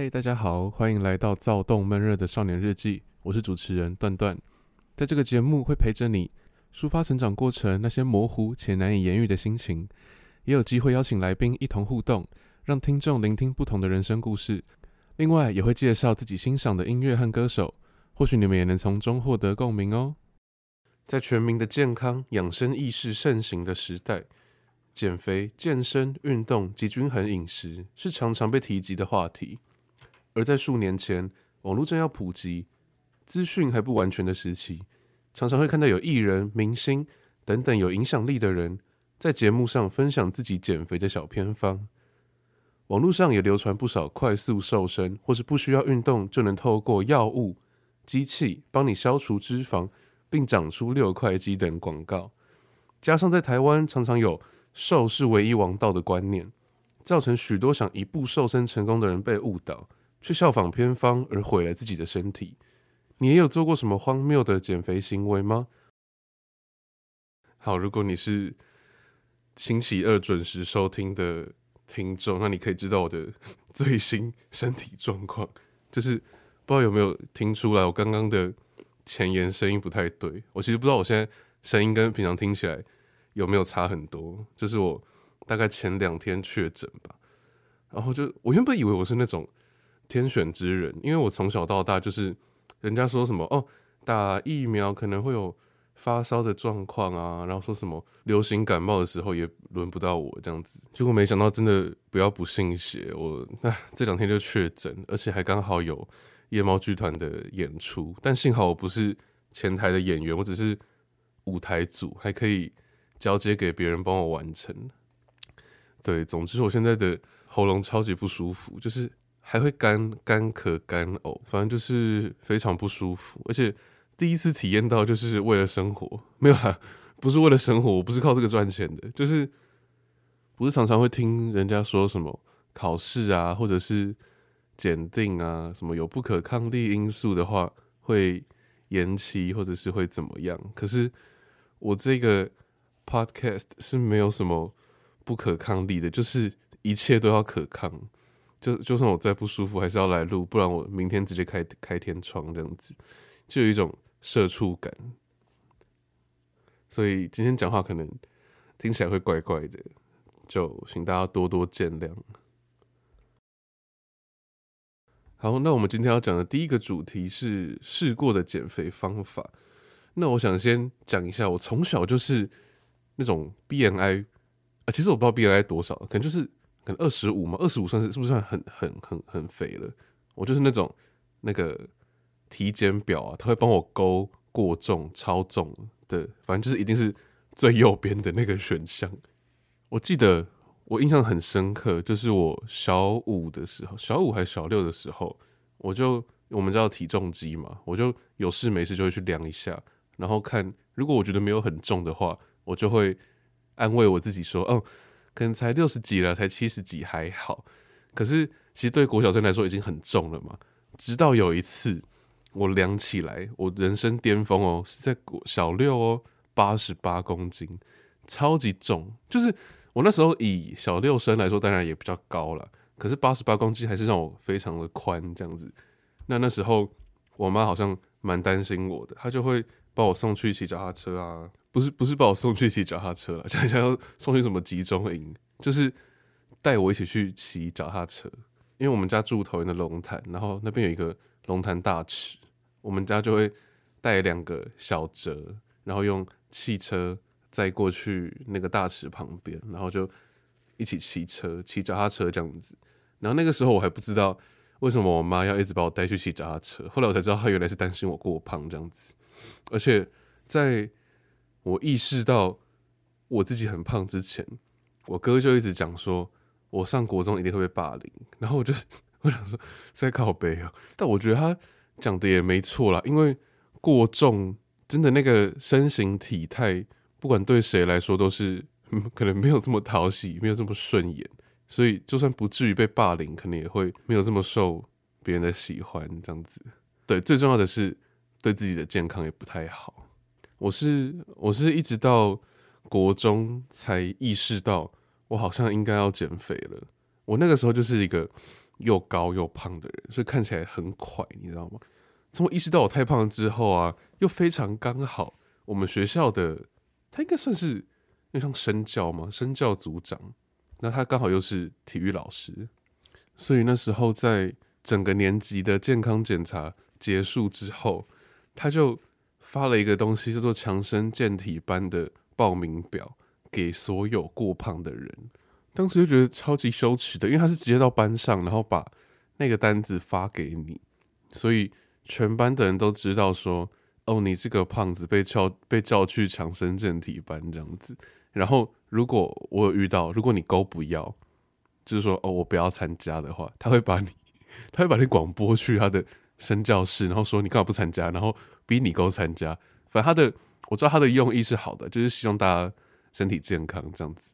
嗨，大家好，欢迎来到躁动闷热的少年日记。我是主持人段段，在这个节目会陪着你抒发成长过程那些模糊且难以言喻的心情，也有机会邀请来宾一同互动，让听众聆听不同的人生故事。另外，也会介绍自己欣赏的音乐和歌手，或许你们也能从中获得共鸣哦。在全民的健康养生意识盛行的时代，减肥、健身、运动及均衡饮食是常常被提及的话题。而在数年前，网络正要普及、资讯还不完全的时期，常常会看到有艺人、明星等等有影响力的人在节目上分享自己减肥的小偏方。网络上也流传不少快速瘦身，或是不需要运动就能透过药物、机器帮你消除脂肪。并长出六块肌等广告，加上在台湾常常有“瘦是唯一王道”的观念，造成许多想一步瘦身成功的人被误导，去效仿偏方而毁了自己的身体。你也有做过什么荒谬的减肥行为吗？好，如果你是星期二准时收听的听众，那你可以知道我的 最新身体状况。就是不知道有没有听出来，我刚刚的。前言声音不太对，我其实不知道我现在声音跟平常听起来有没有差很多。就是我大概前两天确诊吧，然后就我原本以为我是那种天选之人，因为我从小到大就是人家说什么哦，打疫苗可能会有发烧的状况啊，然后说什么流行感冒的时候也轮不到我这样子，结果没想到真的不要不信邪，我那这两天就确诊，而且还刚好有。夜猫剧团的演出，但幸好我不是前台的演员，我只是舞台组，还可以交接给别人帮我完成。对，总之我现在的喉咙超级不舒服，就是还会干干咳、干呕，反正就是非常不舒服。而且第一次体验到，就是为了生活，没有啦，不是为了生活，我不是靠这个赚钱的，就是不是常常会听人家说什么考试啊，或者是。检定啊，什么有不可抗力因素的话，会延期或者是会怎么样？可是我这个 podcast 是没有什么不可抗力的，就是一切都要可抗。就就算我再不舒服，还是要来录，不然我明天直接开开天窗这样子，就有一种社畜感。所以今天讲话可能听起来会怪怪的，就请大家多多见谅。好，那我们今天要讲的第一个主题是试过的减肥方法。那我想先讲一下，我从小就是那种 BMI 啊，其实我不知道 BMI 多少，可能就是可能二十五嘛，二十五算是是不是算很很很很肥了？我就是那种那个体检表啊，他会帮我勾过重、超重的，反正就是一定是最右边的那个选项。我记得。我印象很深刻，就是我小五的时候，小五还是小六的时候，我就我们叫体重机嘛，我就有事没事就会去量一下，然后看如果我觉得没有很重的话，我就会安慰我自己说，哦，可能才六十几了，才七十几还好。可是其实对国小生来说已经很重了嘛。直到有一次我量起来，我人生巅峰哦，是在小六哦，八十八公斤，超级重，就是。我那时候以小六生来说，当然也比较高了。可是八十八公斤还是让我非常的宽这样子。那那时候我妈好像蛮担心我的，她就会把我送去骑脚踏车啊，不是不是把我送去骑脚踏车了，想想要送去什么集中营，就是带我一起去骑脚踏车。因为我们家住桃园的龙潭，然后那边有一个龙潭大池，我们家就会带两个小折，然后用汽车。再过去那个大池旁边，然后就一起骑车、骑脚踏车这样子。然后那个时候我还不知道为什么我妈要一直把我带去骑脚踏车。后来我才知道，她原来是担心我过胖这样子。而且在我意识到我自己很胖之前，我哥就一直讲说，我上国中一定会被霸凌。然后我就我想说，在靠北啊。但我觉得他讲的也没错啦，因为过重真的那个身形体态。不管对谁来说都是可能没有这么讨喜，没有这么顺眼，所以就算不至于被霸凌，可能也会没有这么受别人的喜欢。这样子，对，最重要的是对自己的健康也不太好。我是我是一直到国中才意识到，我好像应该要减肥了。我那个时候就是一个又高又胖的人，所以看起来很快，你知道吗？从我意识到我太胖之后啊，又非常刚好，我们学校的他应该算是那像身教嘛？身教组长，那他刚好又是体育老师，所以那时候在整个年级的健康检查结束之后，他就发了一个东西，叫做强身健体班的报名表，给所有过胖的人。当时就觉得超级羞耻的，因为他是直接到班上，然后把那个单子发给你，所以全班的人都知道说，哦，你这个胖子被叫被叫去强身健体班这样子。然后如果我有遇到，如果你勾不要，就是说哦，我不要参加的话，他会把你，他会把你广播去他的身教室，然后说你干嘛不参加，然后逼你勾参加。反正他的我知道他的用意是好的，就是希望大家身体健康这样子。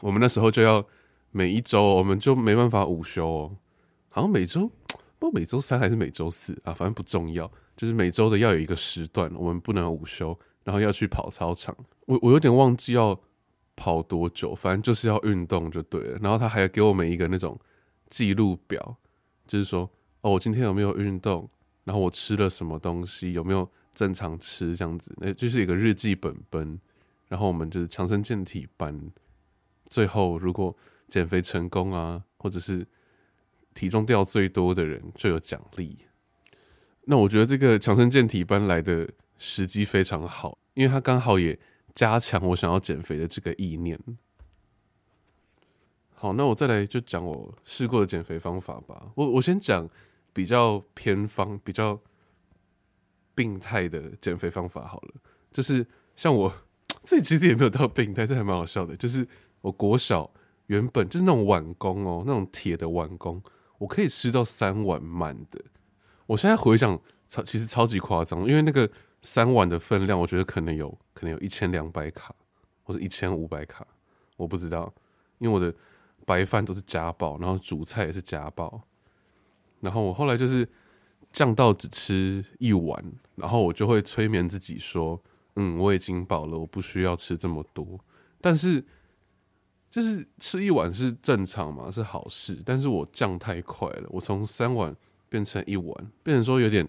我们那时候就要每一周，我们就没办法午休哦。好像每周，不每周三还是每周四啊，反正不重要。就是每周的要有一个时段，我们不能午休，然后要去跑操场。我我有点忘记要跑多久，反正就是要运动就对了。然后他还给我们一个那种记录表，就是说哦，我今天有没有运动，然后我吃了什么东西，有没有正常吃这样子，那就是一个日记本本。然后我们就是强身健体班。最后，如果减肥成功啊，或者是体重掉最多的人就有奖励。那我觉得这个强身健体班来的时机非常好，因为它刚好也加强我想要减肥的这个意念。好，那我再来就讲我试过的减肥方法吧。我我先讲比较偏方、比较病态的减肥方法好了。就是像我 这其实也没有到病态，这还蛮好笑的，就是。我国小原本就是那种碗公哦，那种铁的碗公，我可以吃到三碗满的。我现在回想，超其实超级夸张，因为那个三碗的分量，我觉得可能有可能有一千两百卡，或者一千五百卡，我不知道。因为我的白饭都是加爆，然后主菜也是加爆，然后我后来就是降到只吃一碗，然后我就会催眠自己说：“嗯，我已经饱了，我不需要吃这么多。”但是。就是吃一碗是正常嘛，是好事。但是我降太快了，我从三碗变成一碗，变成说有点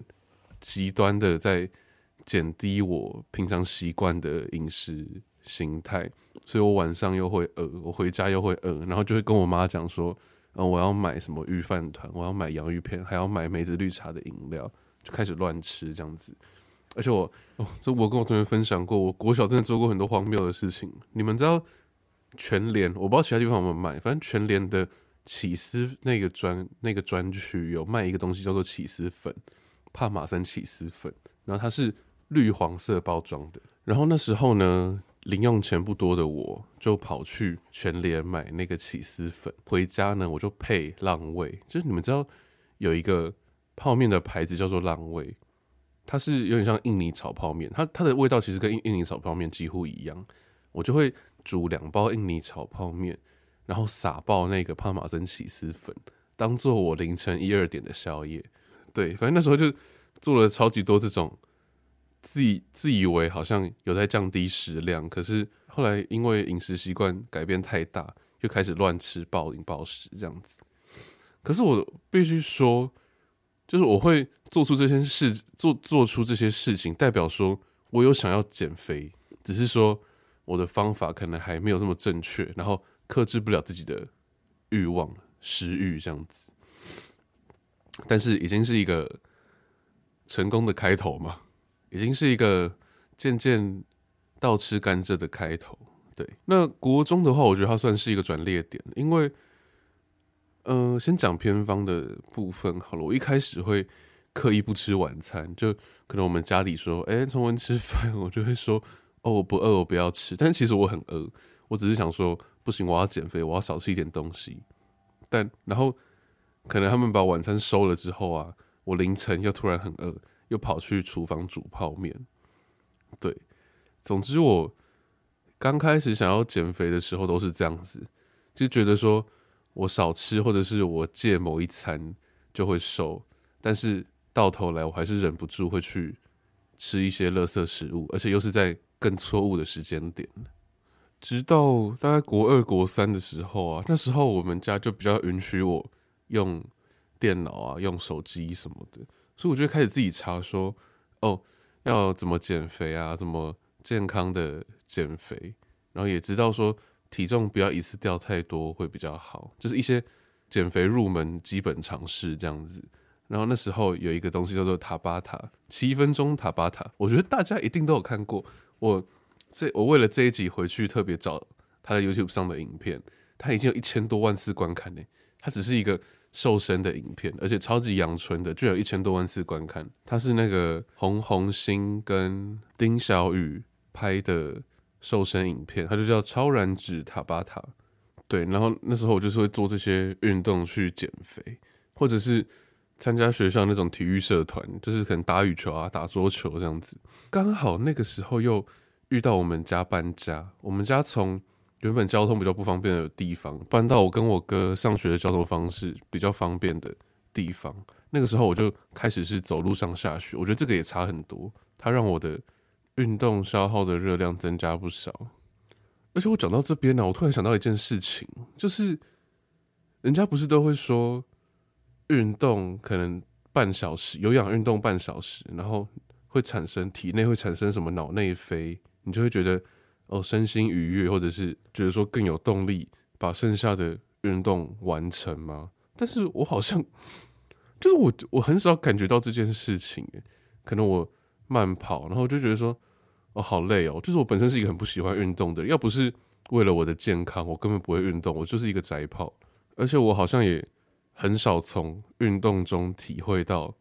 极端的在减低我平常习惯的饮食形态，所以我晚上又会饿，我回家又会饿，然后就会跟我妈讲说，呃，我要买什么鱼饭团，我要买洋芋片，还要买梅子绿茶的饮料，就开始乱吃这样子。而且我，哦，这我跟我同学分享过，我国小真的做过很多荒谬的事情，你们知道？全联，我不知道其他地方有没有卖，反正全联的起司那个专那个专区有卖一个东西叫做起司粉，帕玛森起司粉，然后它是绿黄色包装的。然后那时候呢，零用钱不多的我就跑去全联买那个起司粉，回家呢我就配浪味，就是你们知道有一个泡面的牌子叫做浪味，它是有点像印尼炒泡面，它它的味道其实跟印印尼炒泡面几乎一样，我就会。煮两包印尼炒泡面，然后撒爆那个帕玛森起司粉，当做我凌晨一二点的宵夜。对，反正那时候就做了超级多这种，自己自以为好像有在降低食量，可是后来因为饮食习惯改变太大，又开始乱吃暴饮暴食这样子。可是我必须说，就是我会做出这些事，做做出这些事情，代表说我有想要减肥，只是说。我的方法可能还没有这么正确，然后克制不了自己的欲望、食欲这样子，但是已经是一个成功的开头嘛，已经是一个渐渐倒吃甘蔗的开头。对，那国中的话，我觉得它算是一个转捩点，因为，嗯、呃，先讲偏方的部分好了。我一开始会刻意不吃晚餐，就可能我们家里说，哎、欸，崇文吃饭，我就会说。哦，我不饿，我不要吃。但其实我很饿，我只是想说，不行，我要减肥，我要少吃一点东西。但然后，可能他们把晚餐收了之后啊，我凌晨又突然很饿，又跑去厨房煮泡面。对，总之我刚开始想要减肥的时候都是这样子，就觉得说我少吃或者是我戒某一餐就会瘦，但是到头来我还是忍不住会去吃一些垃圾食物，而且又是在。更错误的时间点，直到大概国二、国三的时候啊，那时候我们家就比较允许我用电脑啊，用手机什么的，所以我就开始自己查说，哦，要怎么减肥啊，怎么健康的减肥，然后也知道说体重不要一次掉太多会比较好，就是一些减肥入门基本常识这样子。然后那时候有一个东西叫做塔巴塔，七分钟塔巴塔，我觉得大家一定都有看过。我这我为了这一集回去特别找他在 YouTube 上的影片，他已经有一千多万次观看呢。他只是一个瘦身的影片，而且超级阳春的，就有一千多万次观看。他是那个洪红星跟丁小雨拍的瘦身影片，他就叫超燃脂塔巴塔。对，然后那时候我就是会做这些运动去减肥，或者是。参加学校那种体育社团，就是可能打羽球啊、打桌球这样子。刚好那个时候又遇到我们家搬家，我们家从原本交通比较不方便的地方搬到我跟我哥上学的交通方式比较方便的地方。那个时候我就开始是走路上下学，我觉得这个也差很多，它让我的运动消耗的热量增加不少。而且我讲到这边呢、我突然想到一件事情，就是人家不是都会说。运动可能半小时，有氧运动半小时，然后会产生体内会产生什么脑内啡，你就会觉得哦身心愉悦，或者是觉得说更有动力把剩下的运动完成吗？但是我好像就是我我很少感觉到这件事情，可能我慢跑，然后就觉得说哦好累哦，就是我本身是一个很不喜欢运动的，要不是为了我的健康，我根本不会运动，我就是一个宅跑，而且我好像也。很少从运动中体会到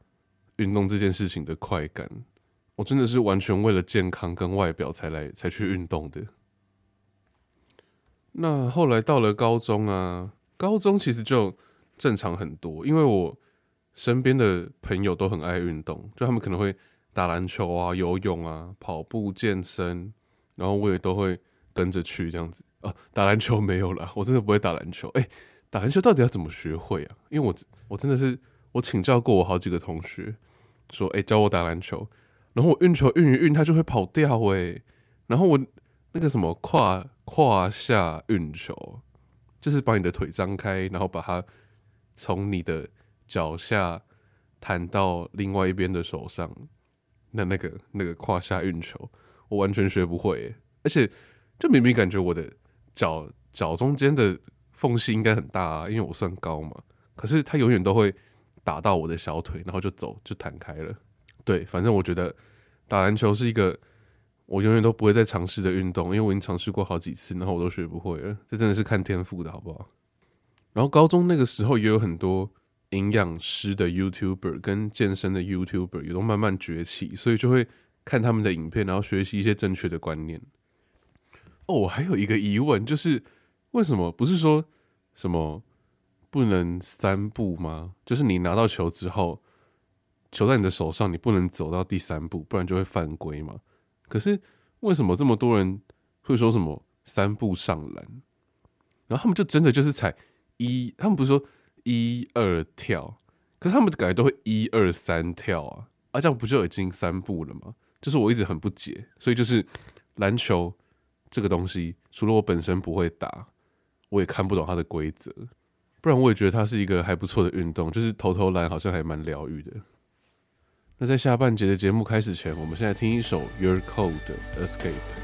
运动这件事情的快感，我真的是完全为了健康跟外表才来才去运动的。那后来到了高中啊，高中其实就正常很多，因为我身边的朋友都很爱运动，就他们可能会打篮球啊、游泳啊、跑步、健身，然后我也都会跟着去这样子啊。打篮球没有啦，我真的不会打篮球，哎。打篮球到底要怎么学会啊？因为我我真的是我请教过我好几个同学，说哎、教我打篮球，然后我运球运一运，他就会跑掉哎、然后我那个什么胯胯下运球，就是把你的腿张开，然后把它从你的脚下弹到另外一边的手上，那那个那个胯下运球，我完全学不会、欸，而且就明明感觉我的脚脚中间的。缝隙应该很大啊，因为我算高嘛。可是他永远都会打到我的小腿，然后就走就弹开了。对，反正我觉得打篮球是一个我永远都不会再尝试的运动，因为我已经尝试过好几次，然后我都学不会了。这真的是看天赋的好不好？然后高中那个时候也有很多营养师的 YouTuber 跟健身的 YouTuber 也都慢慢崛起，所以就会看他们的影片，然后学习一些正确的观念。哦，我还有一个疑问就是。为什么不是说什么不能三步吗？就是你拿到球之后，球在你的手上，你不能走到第三步，不然就会犯规嘛。可是为什么这么多人会说什么三步上篮？然后他们就真的就是踩一，他们不是说一二跳，可是他们感觉都会一二三跳啊，啊这样不就已经三步了吗？就是我一直很不解，所以就是篮球这个东西，除了我本身不会打。我也看不懂它的规则，不然我也觉得它是一个还不错的运动，就是投投篮好像还蛮疗愈的。那在下半节的节目开始前，我们现在听一首 Your Code Escape。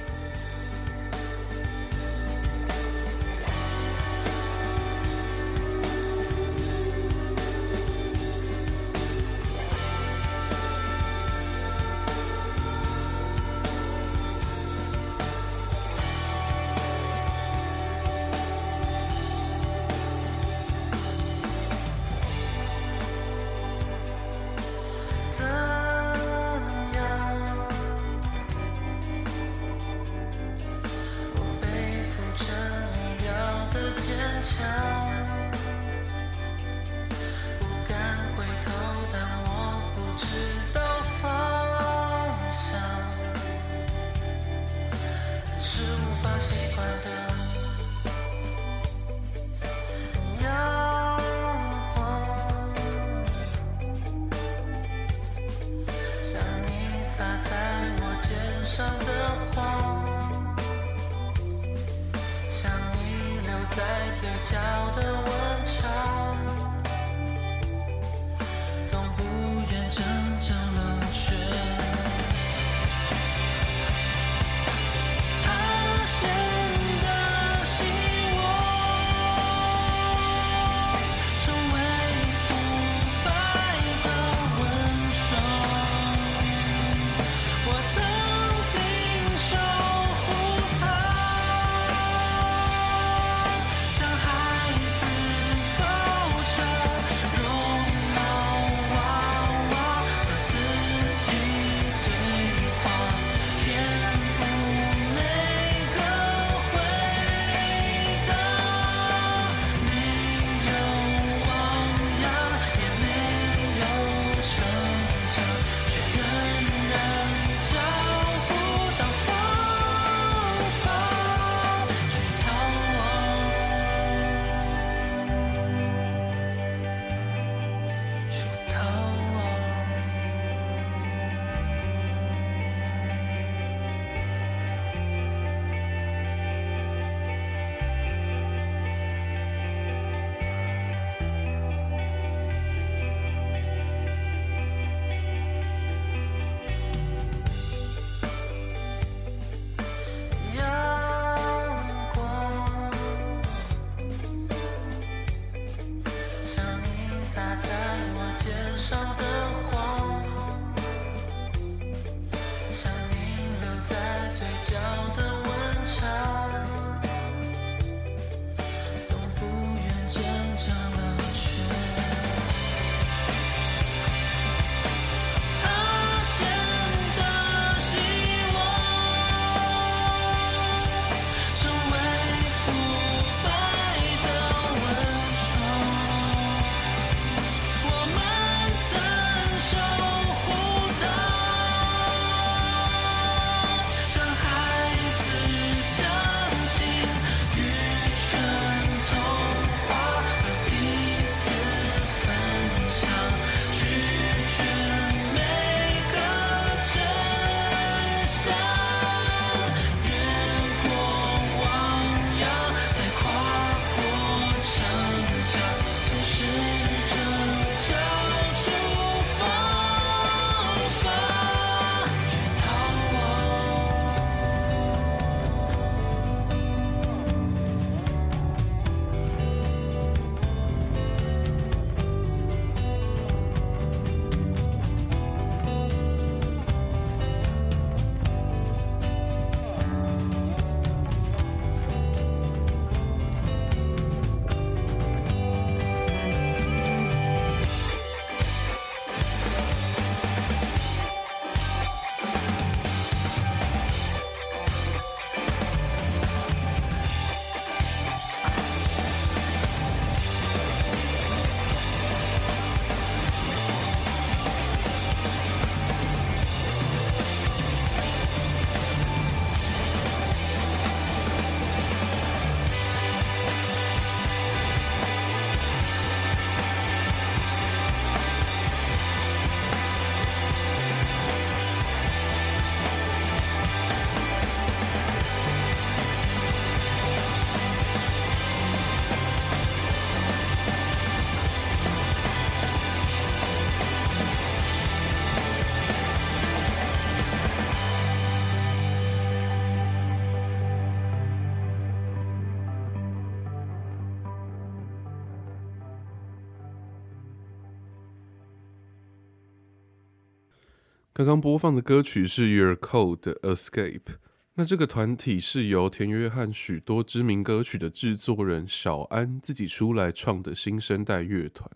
刚刚播放的歌曲是 Your Code Escape。那这个团体是由田约翰许多知名歌曲的制作人小安自己出来创的新生代乐团。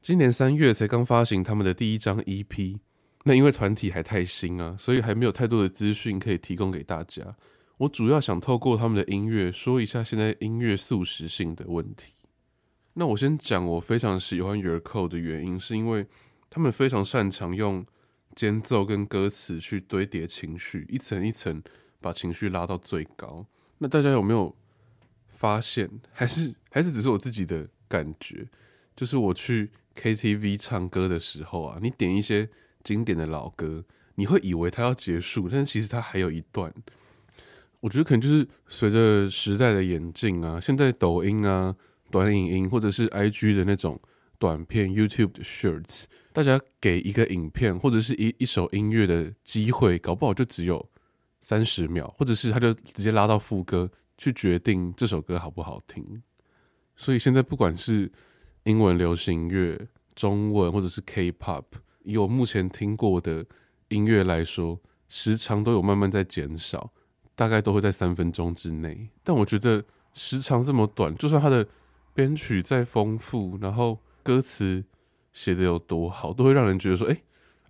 今年三月才刚发行他们的第一张 EP。那因为团体还太新啊，所以还没有太多的资讯可以提供给大家。我主要想透过他们的音乐说一下现在音乐速食性的问题。那我先讲我非常喜欢 Your Code 的原因，是因为他们非常擅长用间奏跟歌词去堆叠情绪，一层一层把情绪拉到最高。那大家有没有发现？还是 还是只是我自己的感觉？就是我去 KTV 唱歌的时候啊，你点一些经典的老歌，你会以为它要结束，但其实它还有一段。我觉得可能就是随着时代的演进啊，现在抖音啊、短影音或者是 IG 的那种短片、YouTube 的 Shorts，大家给一个影片或者是一一首音乐的机会，搞不好就只有三十秒，或者是他就直接拉到副歌去决定这首歌好不好听。所以现在不管是英文流行乐、中文或者是 K-pop，以我目前听过的音乐来说，时长都有慢慢在减少。大概都会在三分钟之内，但我觉得时长这么短，就算它的编曲再丰富，然后歌词写得有多好，都会让人觉得说，哎、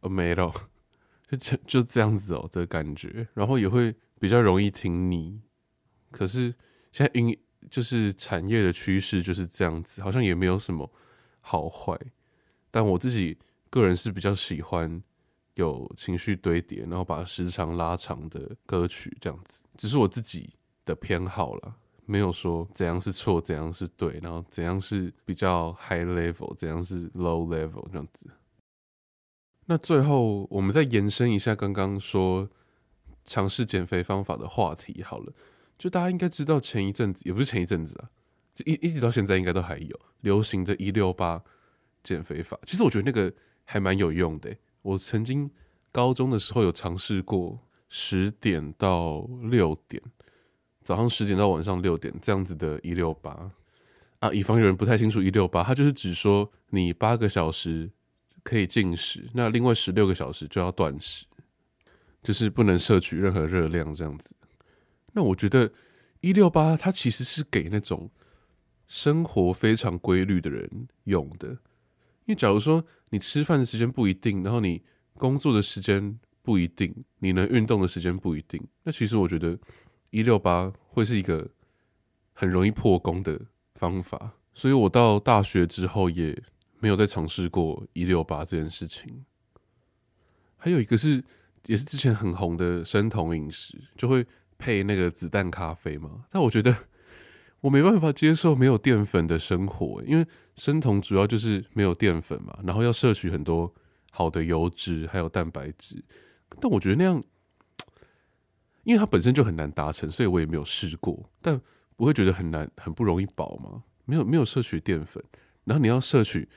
欸，没了，就就就这样子哦的感觉，然后也会比较容易听腻。可是现在音就是产业的趋势就是这样子，好像也没有什么好坏，但我自己个人是比较喜欢。有情绪堆叠，然后把时长拉长的歌曲，这样子，只是我自己的偏好了，没有说怎样是错，怎样是对，然后怎样是比较 high level，怎样是 low level 这样子。那最后，我们再延伸一下刚刚说尝试减肥方法的话题好了，就大家应该知道，前一阵子也不是前一阵子啊，就一一直到现在应该都还有流行的一六八减肥法。其实我觉得那个还蛮有用的。我曾经高中的时候有尝试过十点到六点，早上十点到晚上六点这样子的一六八啊，以防有人不太清楚一六八，它就是指说你八个小时可以进食，那另外十六个小时就要断食，就是不能摄取任何热量这样子。那我觉得一六八它其实是给那种生活非常规律的人用的。因为假如说你吃饭的时间不一定，然后你工作的时间不一定，你能运动的时间不一定，那其实我觉得一六八会是一个很容易破功的方法。所以我到大学之后也没有再尝试过一六八这件事情。还有一个是，也是之前很红的生酮饮食，就会配那个子弹咖啡嘛。但我觉得。我没办法接受没有淀粉的生活，因为生酮主要就是没有淀粉嘛，然后要摄取很多好的油脂还有蛋白质。但我觉得那样，因为它本身就很难达成，所以我也没有试过。但不会觉得很难、很不容易饱吗？没有没有摄取淀粉，然后你要摄取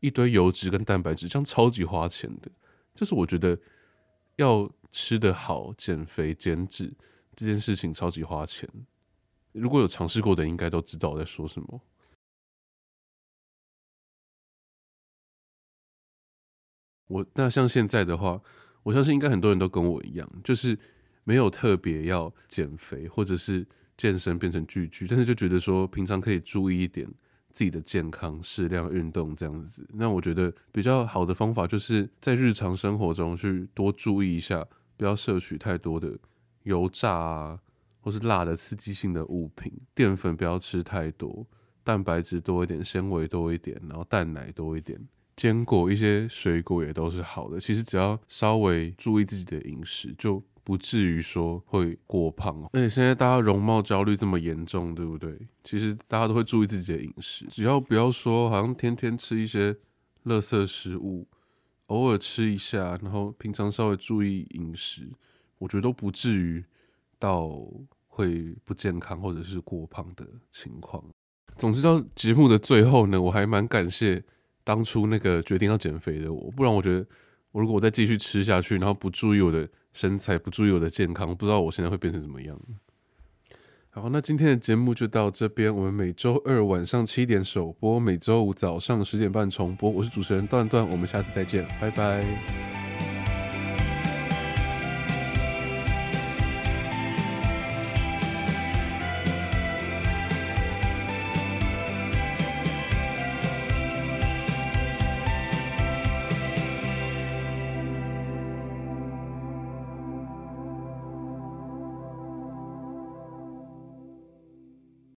一堆油脂跟蛋白质，这样超级花钱的。就是我觉得要吃得好、减肥减脂这件事情超级花钱。如果有尝试过的，应该都知道我在说什么。我那像现在的话，我相信应该很多人都跟我一样，就是没有特别要减肥或者是健身变成巨巨，但是就觉得说平常可以注意一点自己的健康，适量运动这样子。那我觉得比较好的方法，就是在日常生活中去多注意一下，不要摄取太多的油炸啊。或是辣的刺激性的物品，淀粉不要吃太多，蛋白质多一点，纤维多一点，然后蛋奶多一点，坚果一些水果也都是好的。其实只要稍微注意自己的饮食，就不至于说会过胖。而且现在大家容貌焦虑这么严重，对不对？其实大家都会注意自己的饮食，只要不要说好像天天吃一些垃圾食物，偶尔吃一下，然后平常稍微注意饮食，我觉得都不至于。到会不健康或者是过胖的情况。总之到节目的最后呢，我还蛮感谢当初那个决定要减肥的我，不然我觉得我如果我再继续吃下去，然后不注意我的身材，不注意我的健康，不知道我现在会变成怎么样。好，那今天的节目就到这边。我们每周二晚上七点首播，每周五早上十点半重播。我是主持人段段，我们下次再见，拜拜。